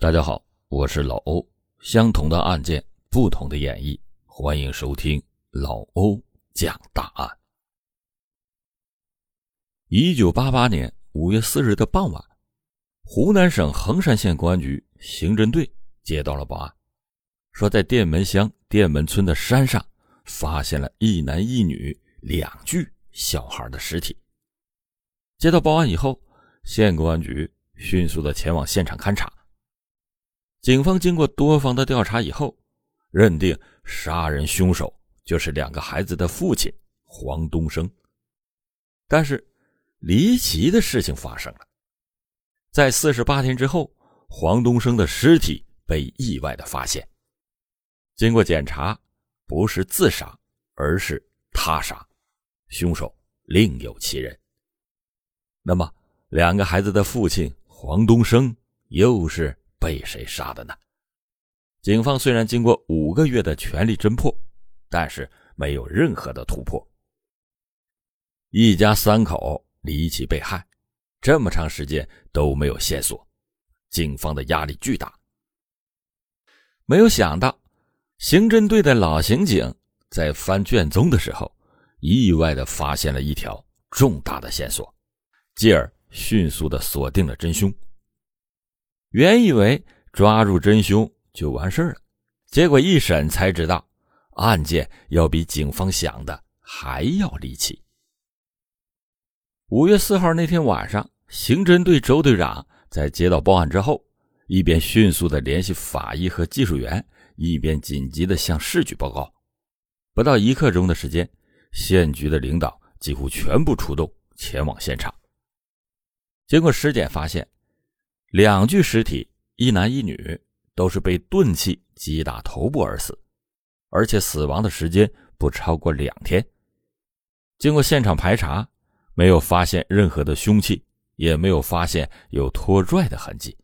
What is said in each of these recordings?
大家好，我是老欧。相同的案件，不同的演绎，欢迎收听老欧讲大案。一九八八年五月四日的傍晚，湖南省衡山县公安局刑侦队接到了报案，说在店门乡店门村的山上发现了一男一女两具小孩的尸体。接到报案以后，县公安局迅速的前往现场勘查。警方经过多方的调查以后，认定杀人凶手就是两个孩子的父亲黄东升。但是，离奇的事情发生了，在四十八天之后，黄东升的尸体被意外的发现。经过检查，不是自杀，而是他杀，凶手另有其人。那么，两个孩子的父亲黄东升又是？被谁杀的呢？警方虽然经过五个月的全力侦破，但是没有任何的突破。一家三口离奇被害，这么长时间都没有线索，警方的压力巨大。没有想到，刑侦队的老刑警在翻卷宗的时候，意外的发现了一条重大的线索，继而迅速的锁定了真凶。原以为抓住真凶就完事了，结果一审才知道，案件要比警方想的还要离奇。五月四号那天晚上，刑侦队周队长在接到报案之后，一边迅速的联系法医和技术员，一边紧急的向市局报告。不到一刻钟的时间，县局的领导几乎全部出动前往现场。经过尸检发现。两具尸体，一男一女，都是被钝器击打头部而死，而且死亡的时间不超过两天。经过现场排查，没有发现任何的凶器，也没有发现有拖拽的痕迹。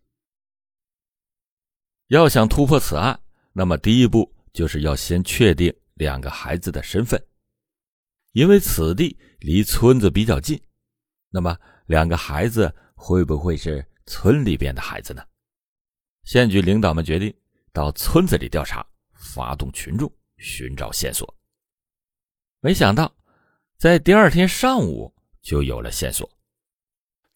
要想突破此案，那么第一步就是要先确定两个孩子的身份，因为此地离村子比较近。那么两个孩子会不会是？村里边的孩子呢？县局领导们决定到村子里调查，发动群众寻找线索。没想到，在第二天上午就有了线索。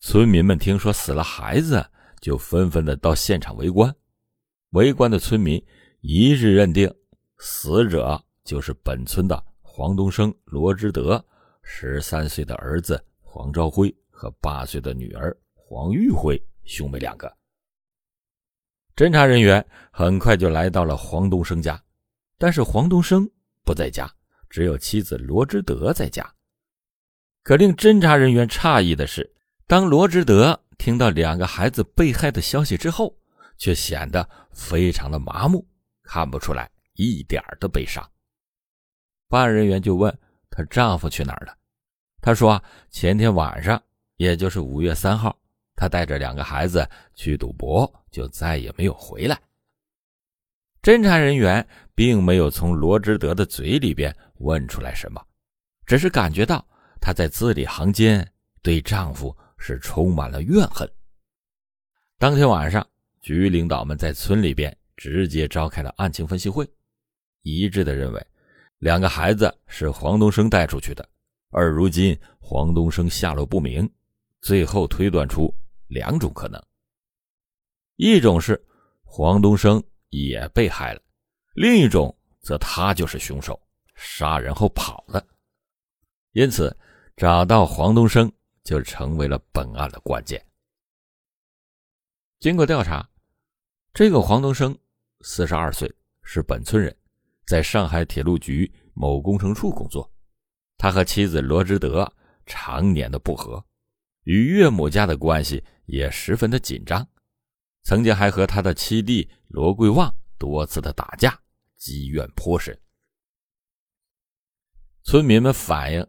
村民们听说死了孩子，就纷纷的到现场围观。围观的村民一致认定，死者就是本村的黄东升、罗之德十三岁的儿子黄朝辉和八岁的女儿黄玉辉。兄妹两个，侦查人员很快就来到了黄东升家，但是黄东升不在家，只有妻子罗之德在家。可令侦查人员诧异的是，当罗之德听到两个孩子被害的消息之后，却显得非常的麻木，看不出来一点的悲伤。办案人员就问她丈夫去哪儿了，她说前天晚上，也就是五月三号。他带着两个孩子去赌博，就再也没有回来。侦查人员并没有从罗之德的嘴里边问出来什么，只是感觉到他在字里行间对丈夫是充满了怨恨。当天晚上，局领导们在村里边直接召开了案情分析会，一致的认为两个孩子是黄东升带出去的，而如今黄东升下落不明，最后推断出。两种可能，一种是黄东升也被害了，另一种则他就是凶手，杀人后跑了。因此，找到黄东升就成为了本案的关键。经过调查，这个黄东升四十二岁，是本村人，在上海铁路局某工程处工作。他和妻子罗之德常年的不和。与岳母家的关系也十分的紧张，曾经还和他的七弟罗贵旺多次的打架，积怨颇深。村民们反映，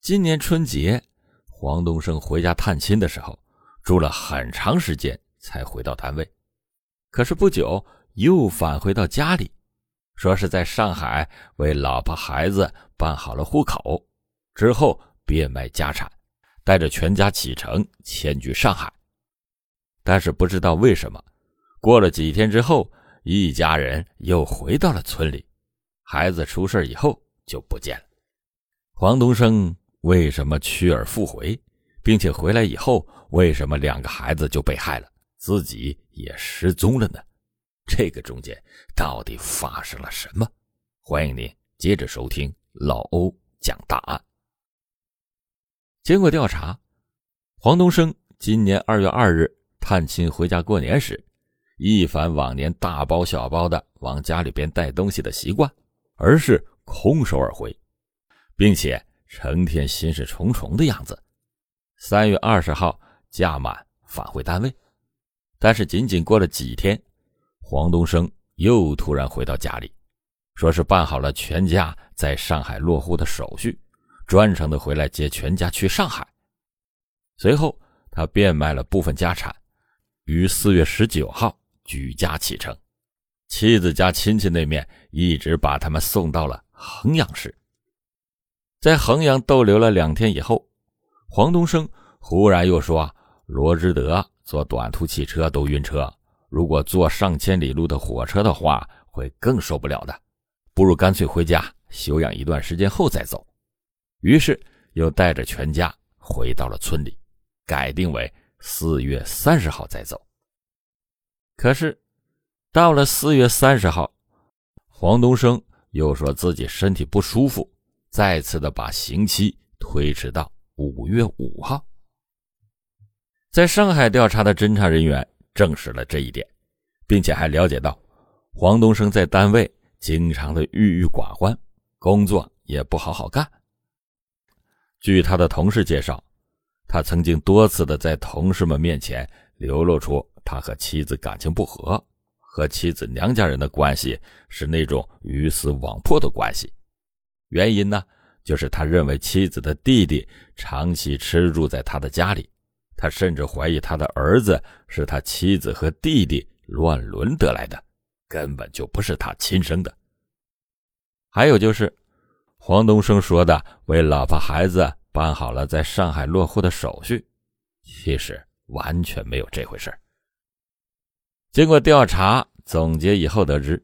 今年春节，黄东升回家探亲的时候，住了很长时间才回到单位，可是不久又返回到家里，说是在上海为老婆孩子办好了户口，之后变卖家产。带着全家启程迁居上海，但是不知道为什么，过了几天之后，一家人又回到了村里。孩子出事以后就不见了。黄东升为什么去而复回，并且回来以后，为什么两个孩子就被害了，自己也失踪了呢？这个中间到底发生了什么？欢迎您接着收听老欧讲大案。经过调查，黄东升今年二月二日探亲回家过年时，一反往年大包小包的往家里边带东西的习惯，而是空手而回，并且成天心事重重的样子。三月二十号假满返回单位，但是仅仅过了几天，黄东升又突然回到家里。说是办好了全家在上海落户的手续，专程的回来接全家去上海。随后，他变卖了部分家产，于四月十九号举家启程。妻子家亲戚那面一直把他们送到了衡阳市。在衡阳逗留了两天以后，黄东升忽然又说：“罗之德坐短途汽车都晕车，如果坐上千里路的火车的话，会更受不了的。”不如干脆回家休养一段时间后再走，于是又带着全家回到了村里，改定为四月三十号再走。可是到了四月三十号，黄东升又说自己身体不舒服，再次的把刑期推迟到五月五号。在上海调查的侦查人员证实了这一点，并且还了解到黄东升在单位。经常的郁郁寡欢，工作也不好好干。据他的同事介绍，他曾经多次的在同事们面前流露出他和妻子感情不和，和妻子娘家人的关系是那种鱼死网破的关系。原因呢，就是他认为妻子的弟弟长期吃住在他的家里，他甚至怀疑他的儿子是他妻子和弟弟乱伦得来的。根本就不是他亲生的。还有就是，黄东升说的为老婆孩子办好了在上海落户的手续，其实完全没有这回事经过调查总结以后得知，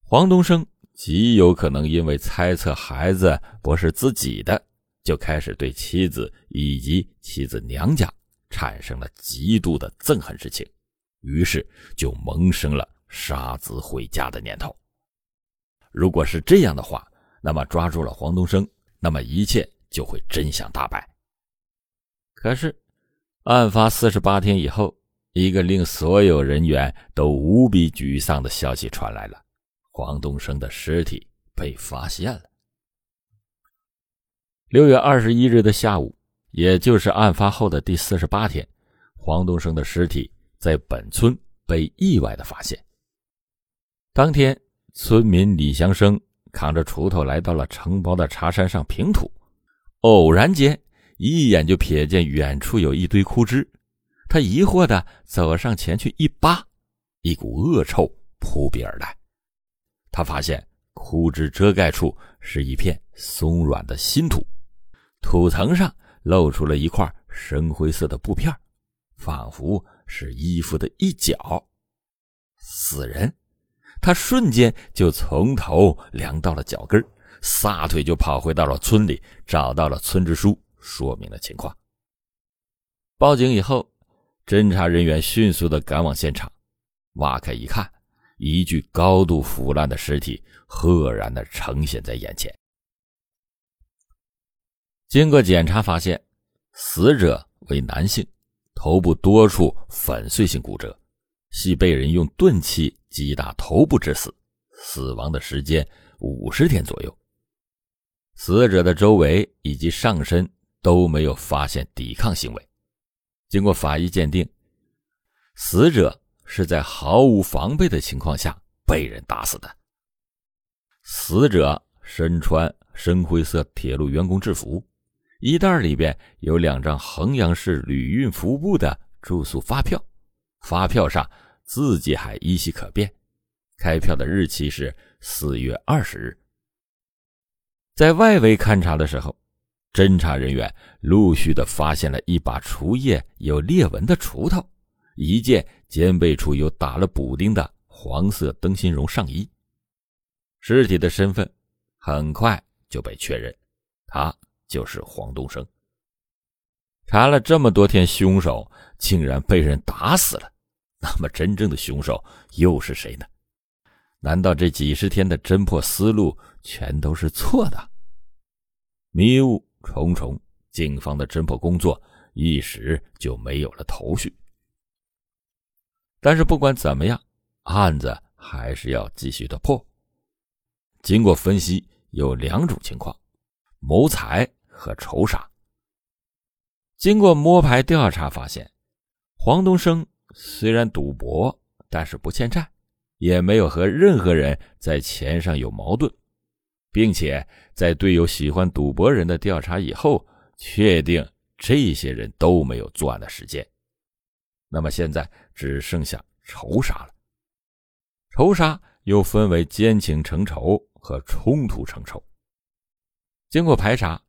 黄东升极有可能因为猜测孩子不是自己的，就开始对妻子以及妻子娘家产生了极度的憎恨之情，于是就萌生了。杀子回家的念头。如果是这样的话，那么抓住了黄东升，那么一切就会真相大白。可是，案发四十八天以后，一个令所有人员都无比沮丧的消息传来了：黄东升的尸体被发现了。六月二十一日的下午，也就是案发后的第四十八天，黄东升的尸体在本村被意外的发现。当天，村民李祥生扛着锄头来到了承包的茶山上平土，偶然间一眼就瞥见远处有一堆枯枝，他疑惑的走上前去一扒，一股恶臭扑鼻而来。他发现枯枝遮盖处是一片松软的新土，土层上露出了一块深灰色的布片，仿佛是衣服的一角。死人。他瞬间就从头凉到了脚跟撒腿就跑回到了村里，找到了村支书，说明了情况。报警以后，侦查人员迅速的赶往现场，挖开一看，一具高度腐烂的尸体赫然的呈现在眼前。经过检查发现，死者为男性，头部多处粉碎性骨折。系被人用钝器击打头部致死，死亡的时间五十天左右。死者的周围以及上身都没有发现抵抗行为。经过法医鉴定，死者是在毫无防备的情况下被人打死的。死者身穿深灰色铁路员工制服，衣袋里边有两张衡阳市旅运服务部的住宿发票。发票上字迹还依稀可辨，开票的日期是四月二十日。在外围勘查的时候，侦查人员陆续的发现了一把除叶有裂纹的锄头，一件肩背处有打了补丁的黄色灯芯绒上衣。尸体的身份很快就被确认，他就是黄东升。查了这么多天，凶手竟然被人打死了，那么真正的凶手又是谁呢？难道这几十天的侦破思路全都是错的？迷雾重重，警方的侦破工作一时就没有了头绪。但是不管怎么样，案子还是要继续的破。经过分析，有两种情况：谋财和仇杀。经过摸排调查发现，黄东升虽然赌博，但是不欠债。也没有和任何人在钱上有矛盾，并且在队友喜欢赌博人的调查以后，确定这些人都没有作案的时间。那么现在只剩下仇杀了。仇杀又分为奸情成仇和冲突成仇。经过排查，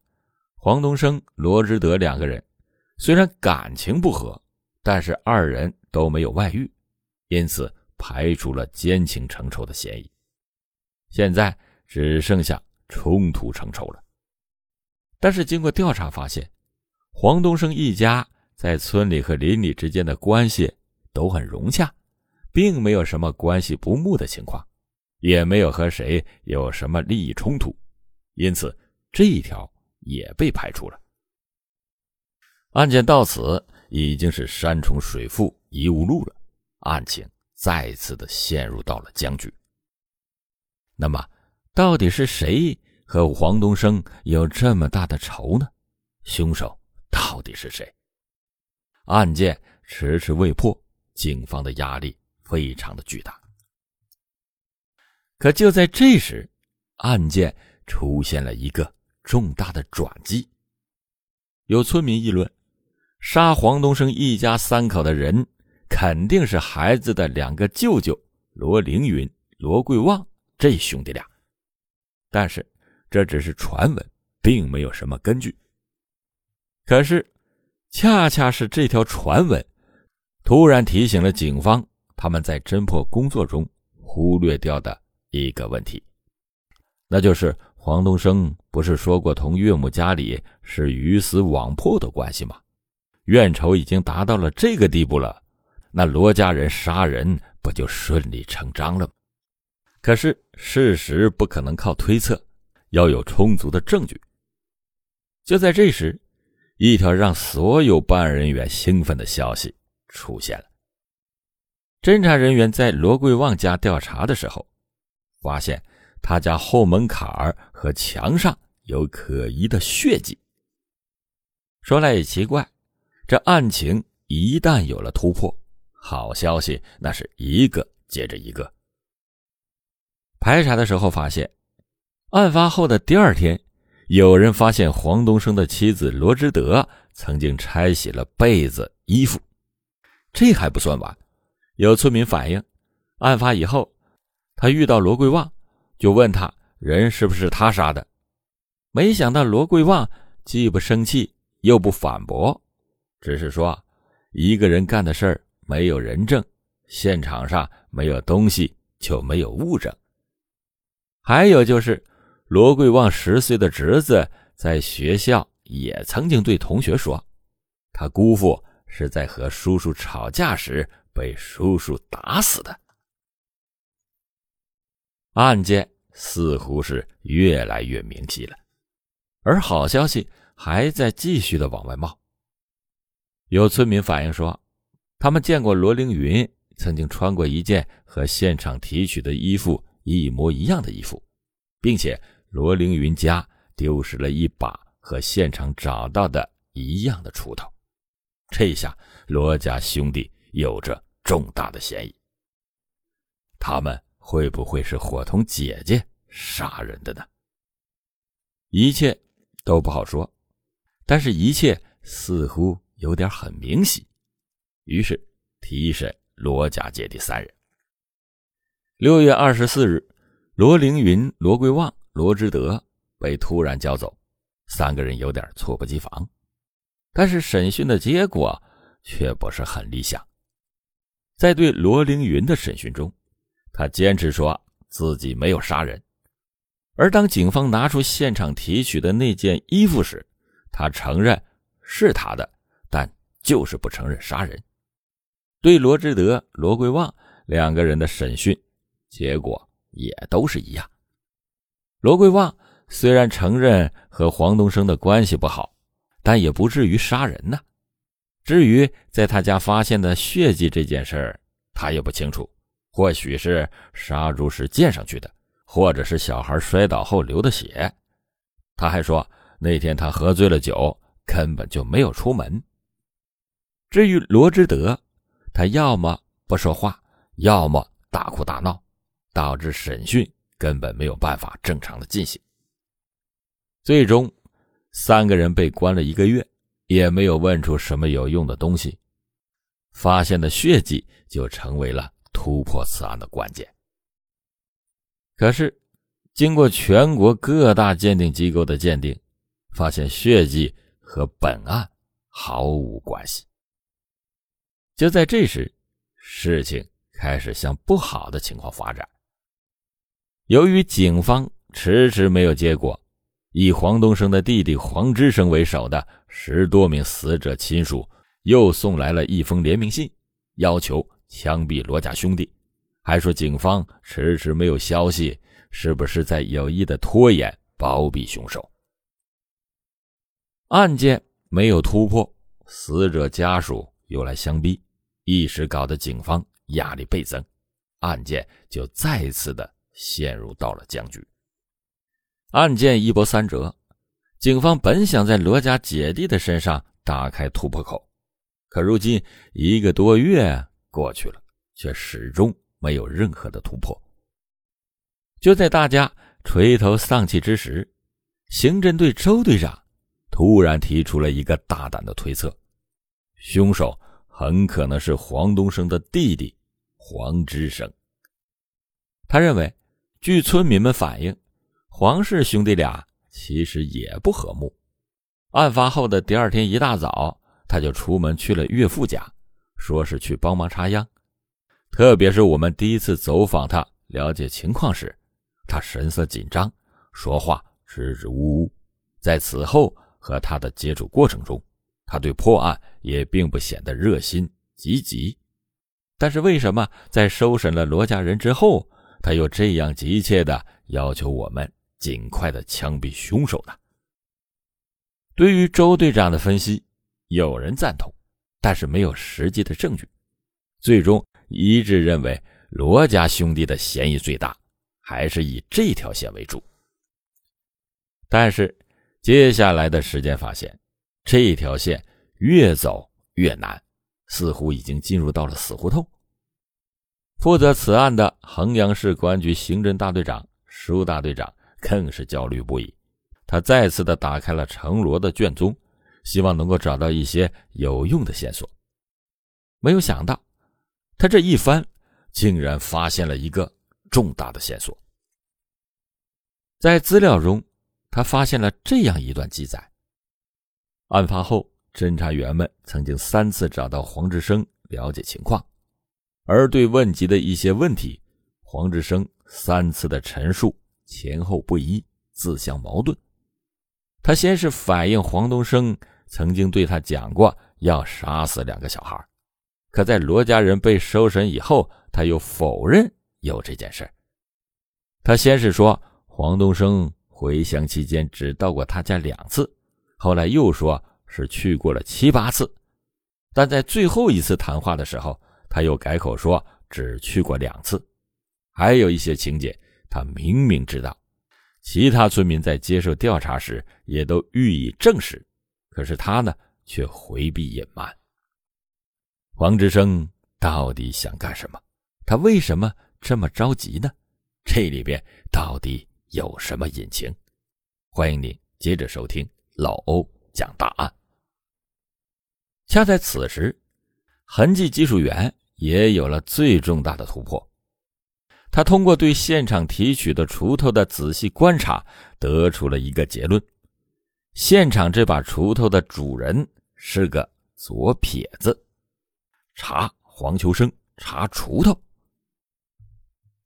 黄东升、罗之德两个人虽然感情不和，但是二人都没有外遇，因此。排除了奸情成仇的嫌疑，现在只剩下冲突成仇了。但是经过调查发现，黄东升一家在村里和邻里之间的关系都很融洽，并没有什么关系不睦的情况，也没有和谁有什么利益冲突，因此这一条也被排除了。案件到此已经是山重水复疑无路了，案情。再次的陷入到了僵局。那么，到底是谁和黄东升有这么大的仇呢？凶手到底是谁？案件迟迟未破，警方的压力非常的巨大。可就在这时，案件出现了一个重大的转机。有村民议论，杀黄东升一家三口的人。肯定是孩子的两个舅舅罗凌云、罗贵旺这兄弟俩，但是这只是传闻，并没有什么根据。可是，恰恰是这条传闻，突然提醒了警方他们在侦破工作中忽略掉的一个问题，那就是黄东升不是说过同岳母家里是鱼死网破的关系吗？怨仇已经达到了这个地步了。那罗家人杀人不就顺理成章了吗？可是事实不可能靠推测，要有充足的证据。就在这时，一条让所有办案人员兴奋的消息出现了。侦查人员在罗贵旺家调查的时候，发现他家后门槛儿和墙上有可疑的血迹。说来也奇怪，这案情一旦有了突破。好消息，那是一个接着一个。排查的时候发现，案发后的第二天，有人发现黄东升的妻子罗之德曾经拆洗了被子、衣服。这还不算完，有村民反映，案发以后，他遇到罗贵旺，就问他人是不是他杀的。没想到罗贵旺既不生气，又不反驳，只是说一个人干的事儿。没有人证，现场上没有东西，就没有物证。还有就是，罗贵旺十岁的侄子在学校也曾经对同学说，他姑父是在和叔叔吵架时被叔叔打死的。案件似乎是越来越明晰了，而好消息还在继续的往外冒。有村民反映说。他们见过罗凌云曾经穿过一件和现场提取的衣服一模一样的衣服，并且罗凌云家丢失了一把和现场找到的一样的锄头。这下罗家兄弟有着重大的嫌疑。他们会不会是伙同姐姐杀人的呢？一切都不好说，但是一切似乎有点很明晰。于是提审罗家姐弟三人。六月二十四日，罗凌云、罗贵旺、罗之德被突然叫走，三个人有点猝不及防。但是审讯的结果却不是很理想，在对罗凌云的审讯中，他坚持说自己没有杀人。而当警方拿出现场提取的那件衣服时，他承认是他的，但就是不承认杀人。对罗志德、罗贵旺两个人的审讯结果也都是一样。罗贵旺虽然承认和黄东升的关系不好，但也不至于杀人呢。至于在他家发现的血迹这件事儿，他也不清楚，或许是杀猪时溅上去的。或者是小孩摔倒后流的血，他还说那天他喝醉了酒，根本就没有出门。至于罗之德，他要么不说话，要么大哭大闹，导致审讯根本没有办法正常的进行。最终，三个人被关了一个月，也没有问出什么有用的东西，发现的血迹就成为了突破此案的关键。可是，经过全国各大鉴定机构的鉴定，发现血迹和本案毫无关系。就在这时，事情开始向不好的情况发展。由于警方迟迟没有结果，以黄东升的弟弟黄之生为首的十多名死者亲属又送来了一封联名信，要求枪毙罗家兄弟。还说警方迟迟没有消息，是不是在有意的拖延包庇凶手？案件没有突破，死者家属又来相逼，一时搞得警方压力倍增，案件就再次的陷入到了僵局。案件一波三折，警方本想在罗家姐弟的身上打开突破口，可如今一个多月过去了，却始终。没有任何的突破。就在大家垂头丧气之时，刑侦队周队长突然提出了一个大胆的推测：凶手很可能是黄东升的弟弟黄之生。他认为，据村民们反映，黄氏兄弟俩其实也不和睦。案发后的第二天一大早，他就出门去了岳父家，说是去帮忙插秧。特别是我们第一次走访他了解情况时，他神色紧张，说话支支吾吾。在此后和他的接触过程中，他对破案也并不显得热心积极。但是为什么在收审了罗家人之后，他又这样急切的要求我们尽快的枪毙凶手呢？对于周队长的分析，有人赞同，但是没有实际的证据。最终。一致认为罗家兄弟的嫌疑最大，还是以这条线为主。但是接下来的时间发现，这条线越走越难，似乎已经进入到了死胡同。负责此案的衡阳市公安局刑侦大队长舒大队长更是焦虑不已，他再次的打开了程罗的卷宗，希望能够找到一些有用的线索。没有想到。他这一翻，竟然发现了一个重大的线索。在资料中，他发现了这样一段记载：案发后，侦查员们曾经三次找到黄志生了解情况，而对问及的一些问题，黄志生三次的陈述前后不一，自相矛盾。他先是反映黄东升曾经对他讲过要杀死两个小孩。可在罗家人被收审以后，他又否认有这件事他先是说黄东升回乡期间只到过他家两次，后来又说是去过了七八次，但在最后一次谈话的时候，他又改口说只去过两次。还有一些情节，他明明知道，其他村民在接受调查时也都予以证实，可是他呢却回避隐瞒。黄之生到底想干什么？他为什么这么着急呢？这里边到底有什么隐情？欢迎您接着收听老欧讲大案。恰在此时，痕迹技术员也有了最重大的突破。他通过对现场提取的锄头的仔细观察，得出了一个结论：现场这把锄头的主人是个左撇子。查黄秋生查锄头。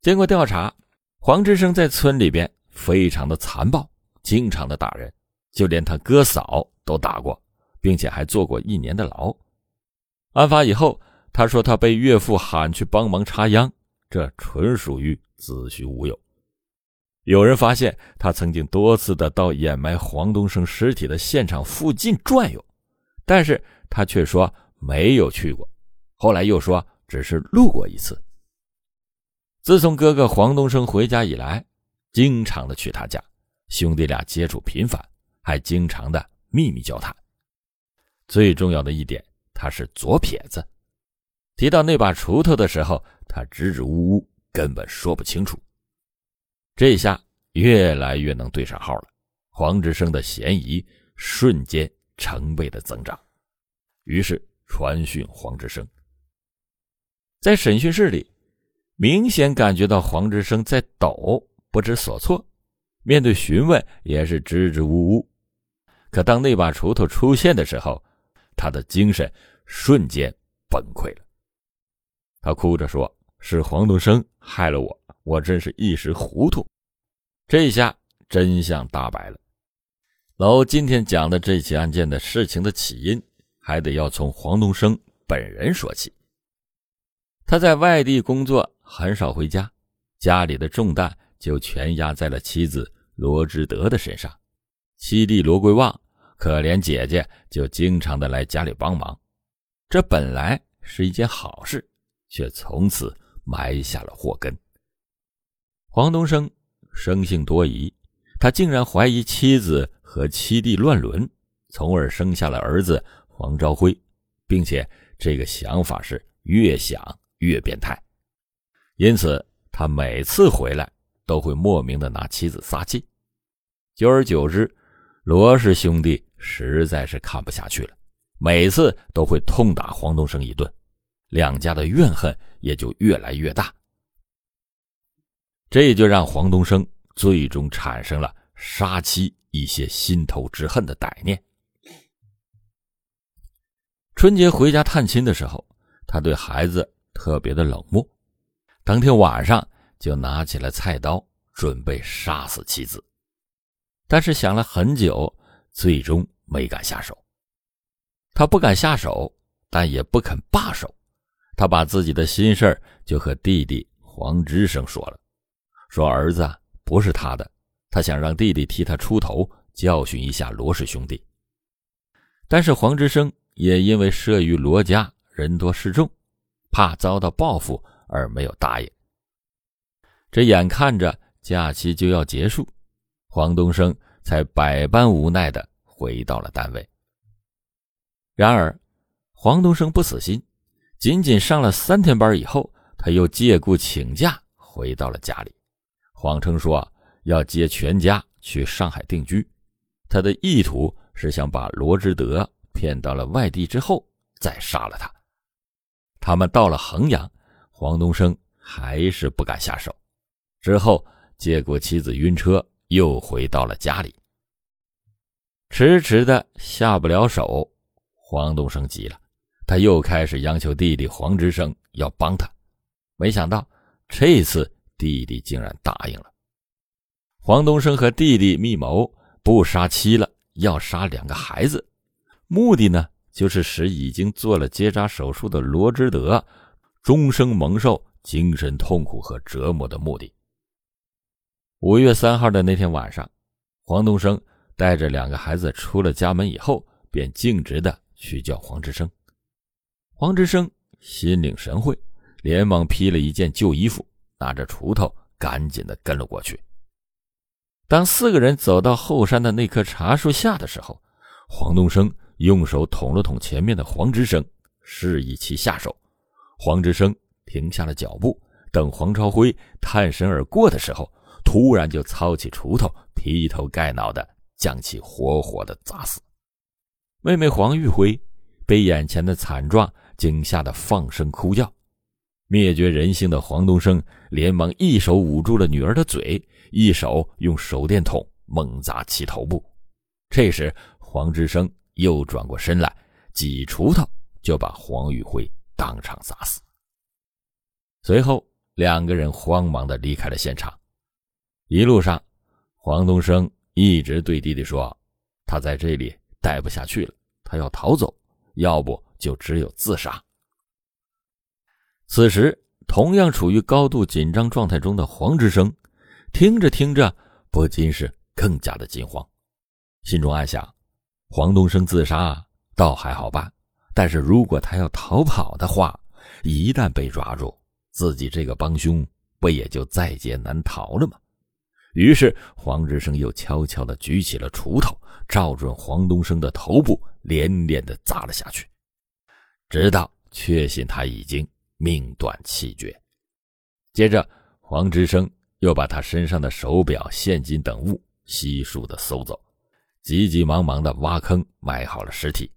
经过调查，黄志生在村里边非常的残暴，经常的打人，就连他哥嫂都打过，并且还坐过一年的牢。案发以后，他说他被岳父喊去帮忙插秧，这纯属于子虚乌有。有人发现他曾经多次的到掩埋黄东升尸体的现场附近转悠，但是他却说没有去过，后来又说只是路过一次。自从哥哥黄东升回家以来，经常的去他家，兄弟俩接触频繁，还经常的秘密交谈。最重要的一点，他是左撇子。提到那把锄头的时候，他支支吾吾，根本说不清楚。这下越来越能对上号了，黄志生的嫌疑瞬间成倍的增长。于是传讯黄志生，在审讯室里。明显感觉到黄志生在抖，不知所措，面对询问也是支支吾吾。可当那把锄头出现的时候，他的精神瞬间崩溃了。他哭着说：“是黄东升害了我，我真是一时糊涂。”这下真相大白了。老欧今天讲的这起案件的事情的起因，还得要从黄东升本人说起。他在外地工作。很少回家，家里的重担就全压在了妻子罗之德的身上。七弟罗贵旺可怜姐姐，就经常的来家里帮忙。这本来是一件好事，却从此埋下了祸根。黄东升生性多疑，他竟然怀疑妻子和七弟乱伦，从而生下了儿子黄朝辉，并且这个想法是越想越变态。因此，他每次回来都会莫名的拿妻子撒气。久而久之，罗氏兄弟实在是看不下去了，每次都会痛打黄东升一顿，两家的怨恨也就越来越大。这也就让黄东升最终产生了杀妻一些心头之恨的歹念。春节回家探亲的时候，他对孩子特别的冷漠。当天晚上就拿起了菜刀，准备杀死妻子，但是想了很久，最终没敢下手。他不敢下手，但也不肯罢手。他把自己的心事就和弟弟黄之生说了，说儿子不是他的，他想让弟弟替他出头，教训一下罗氏兄弟。但是黄之生也因为慑于罗家人多势众，怕遭到报复。而没有答应。这眼看着假期就要结束，黄东升才百般无奈的回到了单位。然而，黄东升不死心，仅仅上了三天班以后，他又借故请假回到了家里，谎称说要接全家去上海定居。他的意图是想把罗志德骗到了外地之后再杀了他。他们到了衡阳。黄东升还是不敢下手，之后借故妻子晕车，又回到了家里。迟迟的下不了手，黄东升急了，他又开始央求弟弟黄之生要帮他。没想到这次弟弟竟然答应了。黄东升和弟弟密谋，不杀妻了，要杀两个孩子，目的呢，就是使已经做了结扎手术的罗之德。终生蒙受精神痛苦和折磨的目的。五月三号的那天晚上，黄东升带着两个孩子出了家门以后，便径直的去叫黄志生。黄志生心领神会，连忙披了一件旧衣服，拿着锄头，赶紧的跟了过去。当四个人走到后山的那棵茶树下的时候，黄东升用手捅了捅前面的黄志生，示意其下手。黄之生停下了脚步，等黄朝辉探身而过的时候，突然就操起锄头，劈头盖脑的将其活活的砸死。妹妹黄玉辉被眼前的惨状惊吓的放声哭叫，灭绝人性的黄东升连忙一手捂住了女儿的嘴，一手用手电筒猛砸其头部。这时，黄之生又转过身来，几锄头就把黄玉辉。当场砸死。随后，两个人慌忙的离开了现场。一路上，黄东升一直对弟弟说：“他在这里待不下去了，他要逃走，要不就只有自杀。”此时，同样处于高度紧张状态中的黄之生，听着听着，不禁是更加的惊慌，心中暗想：黄东升自杀倒还好办，但是如果他要逃跑的话，一旦被抓住，自己这个帮凶不也就在劫难逃了吗？于是，黄志生又悄悄地举起了锄头，照准黄东升的头部，连连地砸了下去，直到确信他已经命断气绝。接着，黄志生又把他身上的手表、现金等物悉数地搜走，急急忙忙地挖坑埋好了尸体，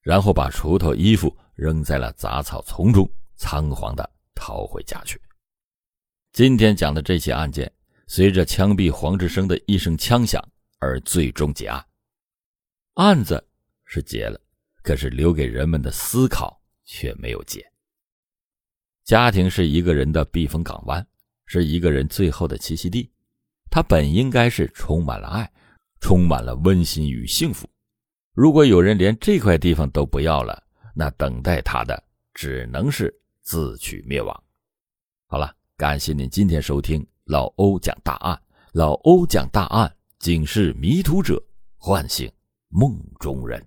然后把锄头、衣服扔在了杂草丛中，仓皇地逃回家去。今天讲的这起案件。随着枪毙黄志生的一声枪响而最终结案，案子是结了，可是留给人们的思考却没有结。家庭是一个人的避风港湾，是一个人最后的栖息地，它本应该是充满了爱，充满了温馨与幸福。如果有人连这块地方都不要了，那等待他的只能是自取灭亡。好了，感谢您今天收听。老欧讲大案，老欧讲大案，警示迷途者，唤醒梦中人。